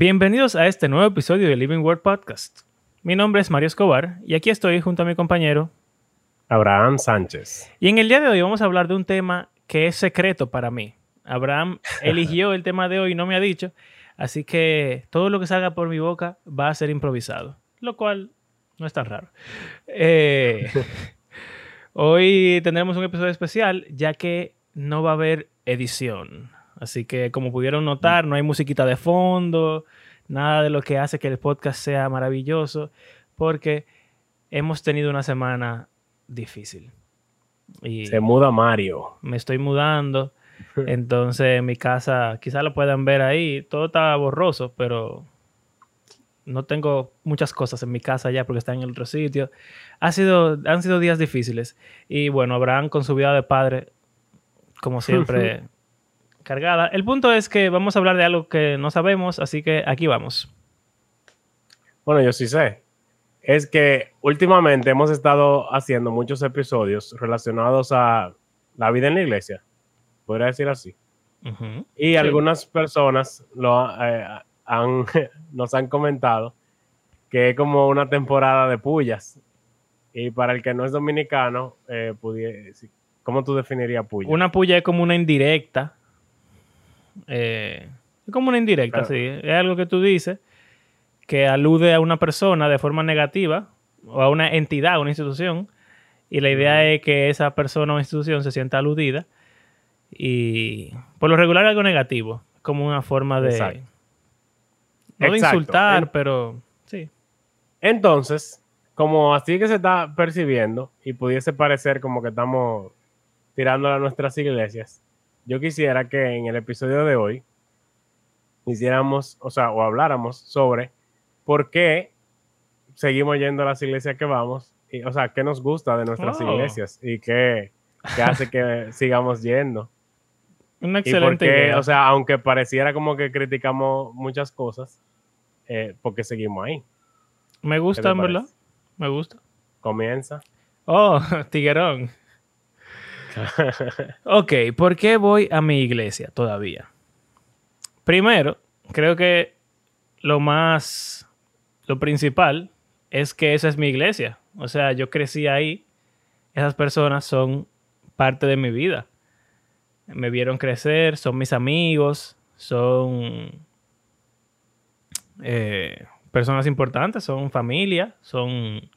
Bienvenidos a este nuevo episodio de Living Word Podcast. Mi nombre es Mario Escobar y aquí estoy junto a mi compañero Abraham Sánchez. Y en el día de hoy vamos a hablar de un tema que es secreto para mí. Abraham eligió el tema de hoy y no me ha dicho, así que todo lo que salga por mi boca va a ser improvisado, lo cual no es tan raro. Eh, hoy tendremos un episodio especial ya que no va a haber edición. Así que como pudieron notar, no hay musiquita de fondo, nada de lo que hace que el podcast sea maravilloso, porque hemos tenido una semana difícil. Y Se muda Mario. Me estoy mudando. Entonces mi casa, quizás lo puedan ver ahí, todo está borroso, pero no tengo muchas cosas en mi casa ya porque está en el otro sitio. Ha sido, han sido días difíciles. Y bueno, Abraham con su vida de padre, como siempre, cargada. El punto es que vamos a hablar de algo que no sabemos, así que aquí vamos. Bueno, yo sí sé. Es que últimamente hemos estado haciendo muchos episodios relacionados a la vida en la iglesia, podría decir así. Y algunas personas lo, eh, han, nos han comentado que es como una temporada de pullas. Y para el que no es dominicano, eh, ¿cómo tú definirías puya? Una puya es como una indirecta eh, es como una indirecta, sí. Es algo que tú dices que alude a una persona de forma negativa o a una entidad, a una institución. Y la idea es que esa persona o institución se sienta aludida. Y por lo regular algo negativo, como una forma de... No de insultar, pero sí. Entonces, como así que se está percibiendo y pudiese parecer como que estamos tirando a nuestras iglesias, yo quisiera que en el episodio de hoy hiciéramos, o sea, o habláramos sobre por qué seguimos yendo a las iglesias que vamos, y, o sea, qué nos gusta de nuestras oh. iglesias y qué, hace que sigamos yendo. Una excelente idea. O sea, aunque pareciera como que criticamos muchas cosas, eh, porque seguimos ahí. Me gusta, ¿verdad? Me gusta. Comienza. Oh, tiguerón ok, ¿por qué voy a mi iglesia todavía? Primero, creo que lo más, lo principal es que esa es mi iglesia. O sea, yo crecí ahí. Esas personas son parte de mi vida. Me vieron crecer, son mis amigos, son eh, personas importantes, son familia, son,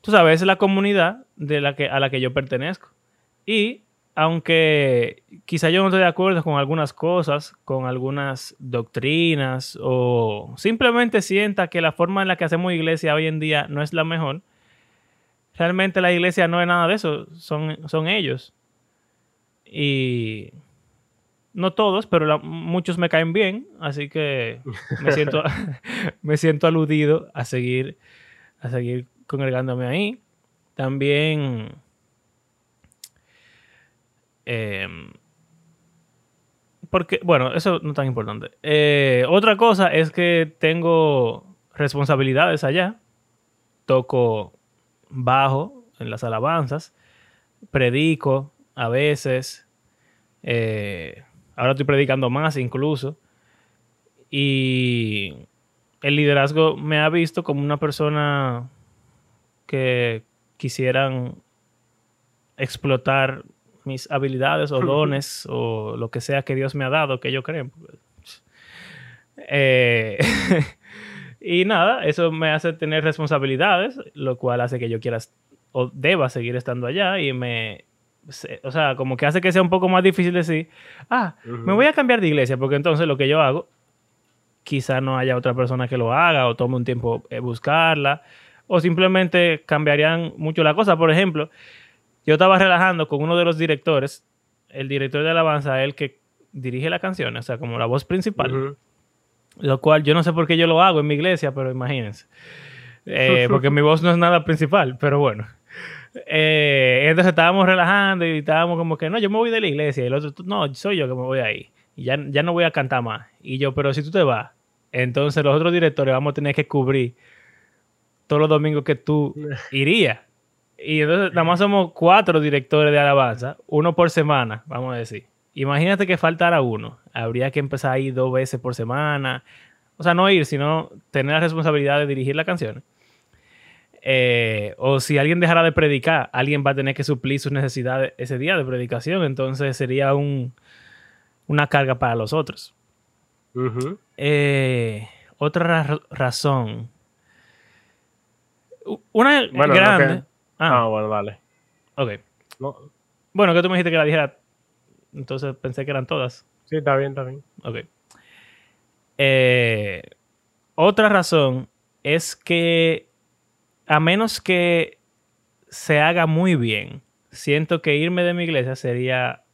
tú sabes, es la comunidad a la que yo pertenezco. Y aunque quizá yo no estoy de acuerdo con algunas cosas, con algunas doctrinas, o simplemente sienta que la forma en la que hacemos iglesia hoy en día no es la mejor, realmente la iglesia no es nada de eso, son, son ellos. Y no todos, pero muchos me caen bien, así que me siento, me siento aludido a seguir, a seguir congregándome ahí. También Em, porque, bueno, eso no es tan importante. Eh, otra cosa es que tengo responsabilidades allá. Toco bajo en las alabanzas. Predico a veces. Eh, ahora estoy predicando más incluso. Y el liderazgo me ha visto como una persona que quisieran explotar mis habilidades o dones o lo que sea que Dios me ha dado, que yo creo. Eh, y nada, eso me hace tener responsabilidades, lo cual hace que yo quiera o deba seguir estando allá y me... O sea, como que hace que sea un poco más difícil decir, ah, me voy a cambiar de iglesia, porque entonces lo que yo hago, quizá no haya otra persona que lo haga o tome un tiempo eh, buscarla, o simplemente cambiarían mucho la cosa. Por ejemplo, yo estaba relajando con uno de los directores, el director de alabanza, el que dirige la canción, o sea, como la voz principal. Lo cual yo no sé por qué yo lo hago en mi iglesia, pero imagínense. Eh, porque mi voz no es nada principal, pero bueno. Eh, entonces estábamos relajando y estábamos como que, no, yo me voy de la iglesia. Y el otro, no, soy yo que me voy ahí. Y ya, ya no voy a cantar más. Y yo, pero si tú te vas, entonces los otros directores vamos a tener que cubrir todos los domingos que tú irías. Y entonces nada más somos cuatro directores de alabanza, uno por semana, vamos a decir. imagínate que faltara uno. Habría que empezar a ir dos veces por semana. O sea, no ir, sino tener la responsabilidad de dirigir la canción. Eh, o si alguien dejara de predicar, alguien va a tener que suplir sus necesidades ese día de predicación. Entonces sería un, una carga para los otros. Eh, otra razón. Una grande. Ah. ah. bueno, dale. Ok. Bueno, que tú me dijiste que la dijera. Entonces pensé que eran todas. Sí, está bien, está bien. Ok. Eh, otra razón es que a menos que se haga muy bien, siento que irme de mi iglesia sería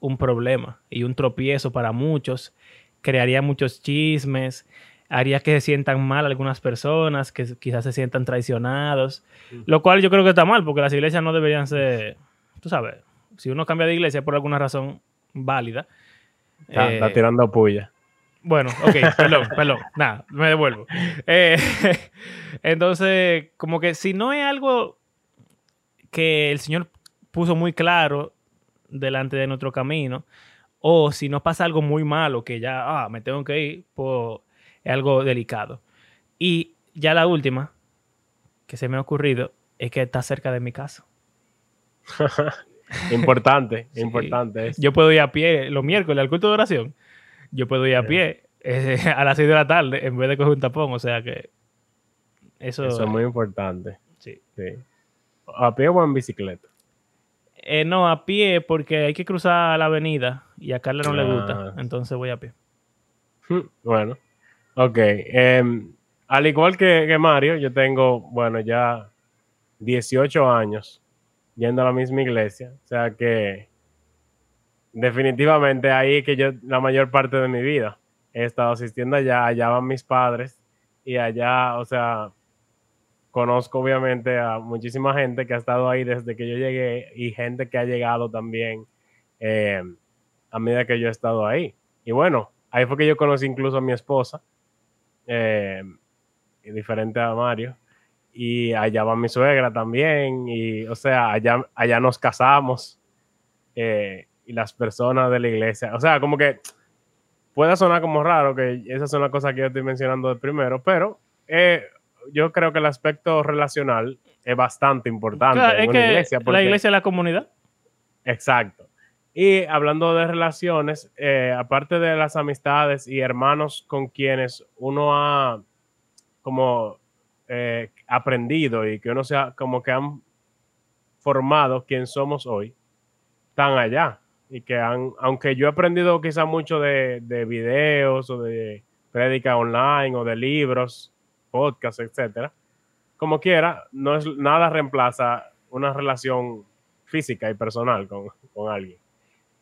un problema y un tropiezo para muchos, crearía muchos chismes, haría que se sientan mal algunas personas, que quizás se sientan traicionados, lo cual yo creo que está mal, porque las iglesias no deberían ser, tú sabes, si uno cambia de iglesia por alguna razón válida. Está, está eh, tirando puya. Bueno, ok, perdón, perdón, nada, me devuelvo. Eh, entonces, como que si no es algo que el Señor puso muy claro delante de nuestro camino, o si no pasa algo muy malo que ya, ah, me tengo que ir, pues es algo delicado. Y ya la última que se me ha ocurrido es que está cerca de mi casa. importante, importante. Yo puedo ir a pie los miércoles al culto de oración yo puedo ir a pie eh, a las 6 de la tarde en vez de coger un tapón. O sea que eso, eso es muy importante. Sí. ¿A pie o en bicicleta? Eh, no, a pie porque hay que cruzar la avenida y a Carla no le gusta. Ah. Entonces voy a pie. Bueno, ok. Em, al igual que, que, Mario, yo tengo, bueno, ya 18 años yendo a la misma iglesia. O sea que definitivamente ahí que yo la mayor parte de mi vida he estado asistiendo allá, allá van mis padres y allá, o sea, conozco obviamente a muchísima gente que ha estado ahí desde que yo llegué y gente que ha llegado también eh, a medida que yo he estado ahí. Y bueno, ahí fue que yo conocí incluso a mi esposa, eh, diferente a Mario, y allá va mi suegra también, y o sea, allá, allá nos casamos. Eh, y las personas de la iglesia. O sea, como que puede sonar como raro que esa son las cosas que yo estoy mencionando de primero, pero eh, yo creo que el aspecto relacional es bastante importante en una iglesia. la iglesia es la comunidad. Exacto. Y hablando de relaciones, eh, aparte de las amistades y hermanos con quienes uno ha como eh, aprendido y que uno sea como que han formado quien somos hoy, están allá y que han, aunque yo he aprendido quizá mucho de, de videos o de prédica online o de libros, podcasts, etcétera, como quiera, no es nada reemplaza una relación física y personal con, con alguien.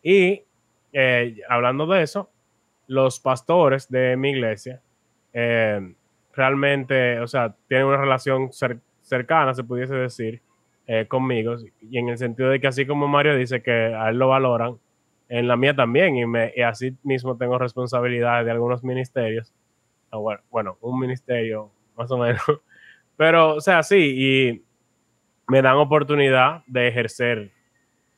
Y eh, hablando de eso, los pastores de mi iglesia eh, realmente, o sea, tienen una relación cercana, se pudiese decir, eh, conmigo, y en el sentido de que así como Mario dice que a él lo valoran, en la mía también, y, me, así mismo tengo responsabilidades de algunos ministerios. Bueno, un ministerio más o menos. Pero, o sea, sí, y me dan oportunidad de ejercer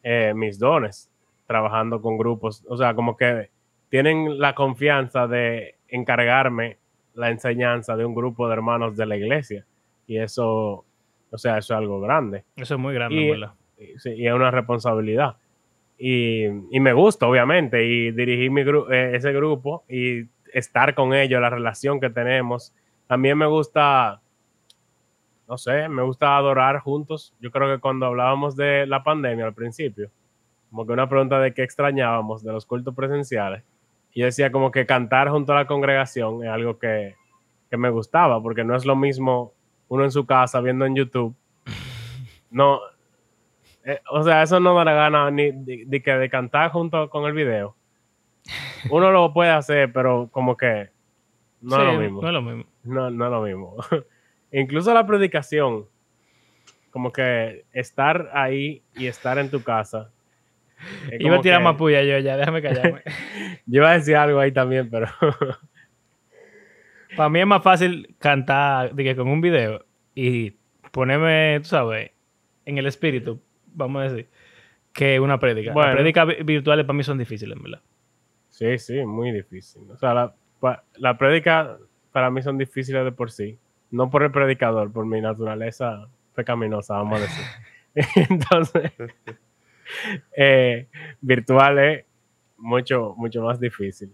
eh, mis dones trabajando con grupos. O sea, como que tienen la confianza de encargarme la enseñanza de un grupo de hermanos de la iglesia. Y eso o sea, eso es algo grande. Eso es muy grande, y, sí, y es una responsabilidad. Y, me gusta, obviamente, y dirigir mi eh, ese grupo y estar con ellos, la relación que tenemos. También me gusta, no sé, me gusta adorar juntos. Yo creo que cuando hablábamos de la pandemia al principio, como que una pregunta de qué extrañábamos de los cultos presenciales, y yo decía como que cantar junto a la congregación es algo que, que me gustaba, porque no es lo mismo uno en su casa viendo en YouTube. No, eh, o sea, eso no da la gana ni de, que de cantar junto con el video. Uno lo puede hacer, pero como que no es lo mismo. No es lo mismo. No, no es lo mismo. Incluso la predicación, como que estar ahí y estar en tu casa. Iba a tirar más puya yo ya, déjame callarme. yo iba a decir algo ahí también, pero Para mí es más fácil cantar que con un video y ponerme, tú sabes, en el espíritu, vamos a decir, que una prédica. Bueno. Las prédicas vi- virtuales para mí son difíciles, verdad. Sí, sí, muy difícil. O sea, la, pa- la prédica para mí son difíciles de por sí. No por el predicador, por mi naturaleza pecaminosa, vamos a decir. Entonces, eh, virtual es mucho, mucho más difícil.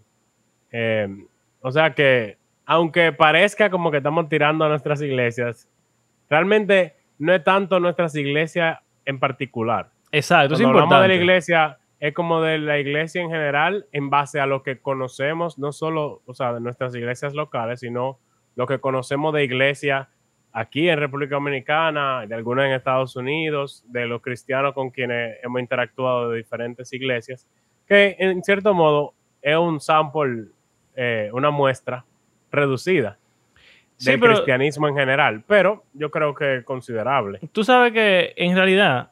Eh, o sea que, aunque parezca como que estamos tirando a nuestras iglesias, realmente no es tanto nuestras iglesias en particular. Exacto, es Cuando hablamos de la importante. iglesia, es como de la iglesia en general, en base a lo que conocemos, no solo, o sea, de nuestras iglesias locales, sino lo que conocemos de iglesia aquí en República Dominicana, de algunas en Estados Unidos, de los cristianos con quienes hemos interactuado de diferentes iglesias, que en cierto modo es un sample, eh, una muestra reducida Sí, del pero- cristianismo en general, pero yo creo que considerable. Tú sabes que en realidad,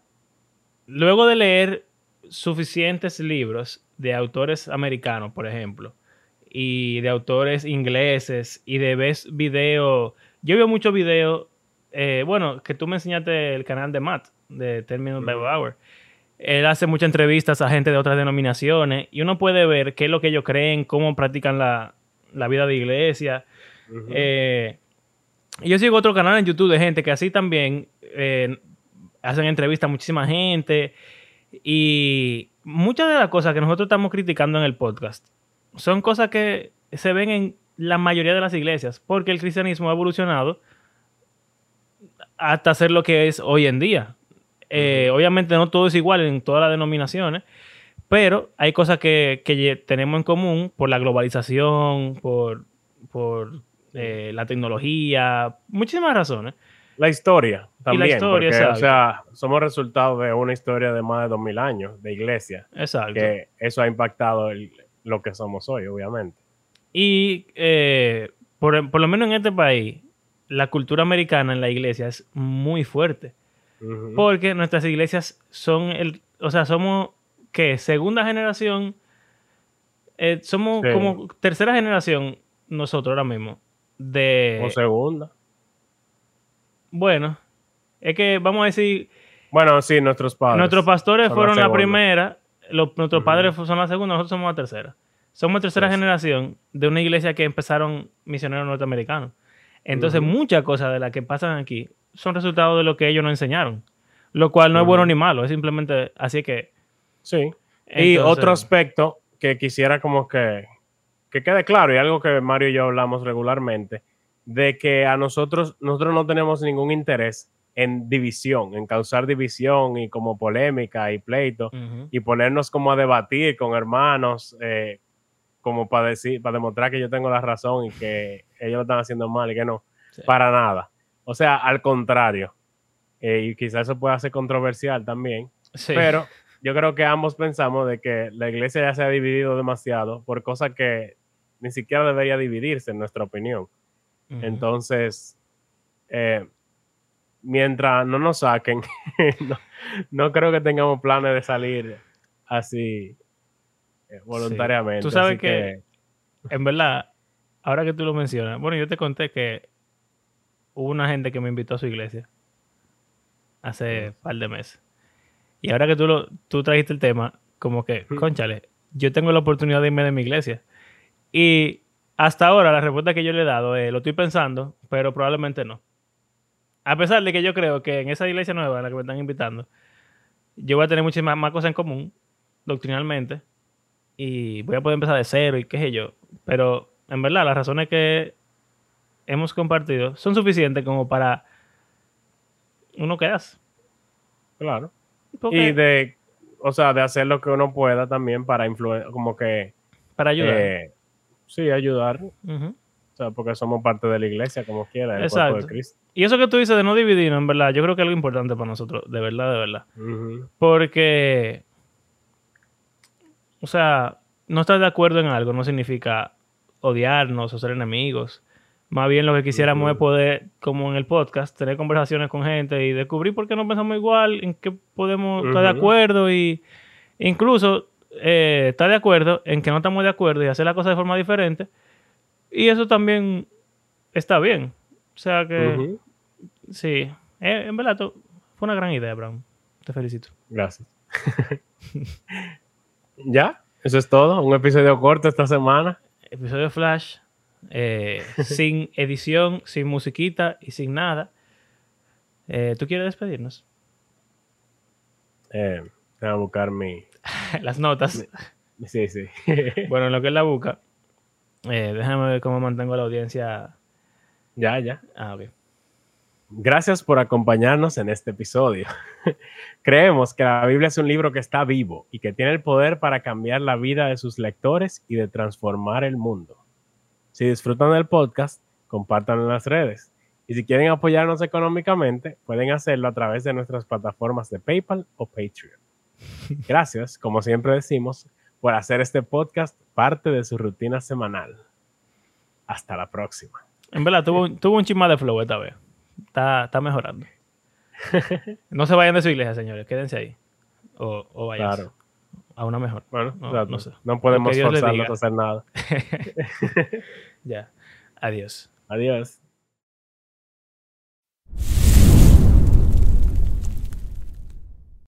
luego de leer suficientes libros de autores americanos, por ejemplo, y de autores ingleses, y de ver videos, yo veo muchos videos, eh, bueno, que tú me enseñaste el canal de Matt, de Terminal Bible Ujú. Hour. Él hace muchas entrevistas a gente de otras denominaciones y uno puede ver qué es lo que ellos creen, cómo practican la, la vida de iglesia. Eh, y yo sigo otro canal en YouTube de gente que así también eh, hacen entrevistas a muchísima gente. Y muchas de las cosas que nosotros estamos criticando en el podcast son cosas que se ven en la mayoría de las iglesias, porque el cristianismo ha evolucionado hasta ser lo que es hoy en día. Eh, Obviamente no todo es igual en todas las denominaciones, pero hay cosas que, que tenemos en común por la globalización, por, por eh, la tecnología, muchísimas razones. La historia también. historia, porque, o sea, somos resultado de una historia de más de 2000 años de iglesia, Exacto. que eso ha impactado el- lo que somos hoy, obviamente. Y eh, por, por lo menos en este país, la cultura americana en la iglesia es muy fuerte. Porque nuestras iglesias son el, o sea, somos ¿qué? Segunda generación. eh, somos Sí. como tercera generación nosotros ahora mismo. De o segunda. bueno, es que vamos a decir, Bueno, sí, nuestros padres. nuestros pastores fueron la, segunda. primera, los, nuestros padres son la segunda, nosotros somos la tercera. Somos tercera Sí, generación de una iglesia que empezaron misioneros norteamericanos. Entonces, muchas cosas de las que pasan aquí son resultado de lo que ellos nos enseñaron. Lo cual no es bueno ni malo, es simplemente así que. Sí. y otro aspecto que quisiera como que, que quede claro, y algo que Mario y yo hablamos regularmente, de que a nosotros, nosotros no tenemos ningún interés en división, en causar división y como polémica y pleito, y ponernos como a debatir con hermanos, eh, como para decir, para demostrar que yo tengo la razón y que ellos lo están haciendo mal y que no, Sí. para nada. O sea, al contrario. Eh, y quizás eso pueda ser controversial también, Sí. pero yo creo que ambos pensamos de que la iglesia ya se ha dividido demasiado por cosas que ni siquiera debería dividirse, en nuestra opinión. Entonces, eh, mientras no nos saquen, no, no creo que tengamos planes de salir así eh, voluntariamente. Tú sabes que- en verdad, ahora que tú lo mencionas, bueno, yo te conté que hubo una gente que me invitó a su iglesia hace un par de meses. Y ahora que tú, lo, tú trajiste el tema, como que, conchale, yo tengo la oportunidad de irme de mi iglesia. Y hasta ahora la respuesta que yo le he dado es, lo estoy pensando, pero probablemente no. A pesar de que yo creo que en esa iglesia nueva a la que me están invitando, yo voy a tener muchas más, más cosas en común, doctrinalmente, y voy a poder empezar de cero y qué sé yo. Pero en verdad, las razones que hemos compartido son suficientes como para uno quedarse. claro. Porque- Y de, o sea, de hacer lo que uno pueda también para influir, como que, para ayudar. eh, sí, ayudar. O sea, porque somos parte de la iglesia, como quiera, el cuerpo Exacto. de Cristo. Y eso que tú dices de no dividirnos, en verdad, yo creo que es algo importante para nosotros, de verdad, de verdad. Porque, o sea, no estar de acuerdo en algo no significa odiarnos o ser enemigos. Más bien lo que quisiéramos es poder, como en el podcast, tener conversaciones con gente y descubrir por qué no pensamos igual, en qué podemos estar de acuerdo y incluso eh, estar de acuerdo en que no estamos de acuerdo y hacer las cosas de forma diferente. Y eso también está bien. O sea que, sí, Eh, en verdad, fue una gran idea, Brown. Te felicito. Gracias. ya, eso es todo. Un episodio corto esta semana. Episodio Flash. eh, sin edición, sin musiquita y sin nada. Eh, ¿Tú quieres despedirnos? Eh, voy a buscar mi. Las notas. Sí, sí. Bueno, en lo que es la busca, eh, déjame ver cómo mantengo a la audiencia. ya, ya. Ah, ok. Gracias por acompañarnos en este episodio. Creemos que la Biblia es un libro que está vivo y que tiene el poder para cambiar la vida de sus lectores y de transformar el mundo. Si disfrutan del podcast, compártanlo en las redes. Y si quieren apoyarnos económicamente, pueden hacerlo a través de nuestras plataformas de PayPal o Patreon. Gracias, como siempre decimos, por hacer este podcast parte de su rutina semanal. Hasta la próxima. En verdad, tuvo, un- tuvo un chisma de flow esta vez. Está, está mejorando. No se vayan de su iglesia, señores. Quédense ahí. O, o vayan Claro. a una mejor. Bueno, No, no sé. no podemos forzarnos a hacer nada. Ya. Adiós. Adiós.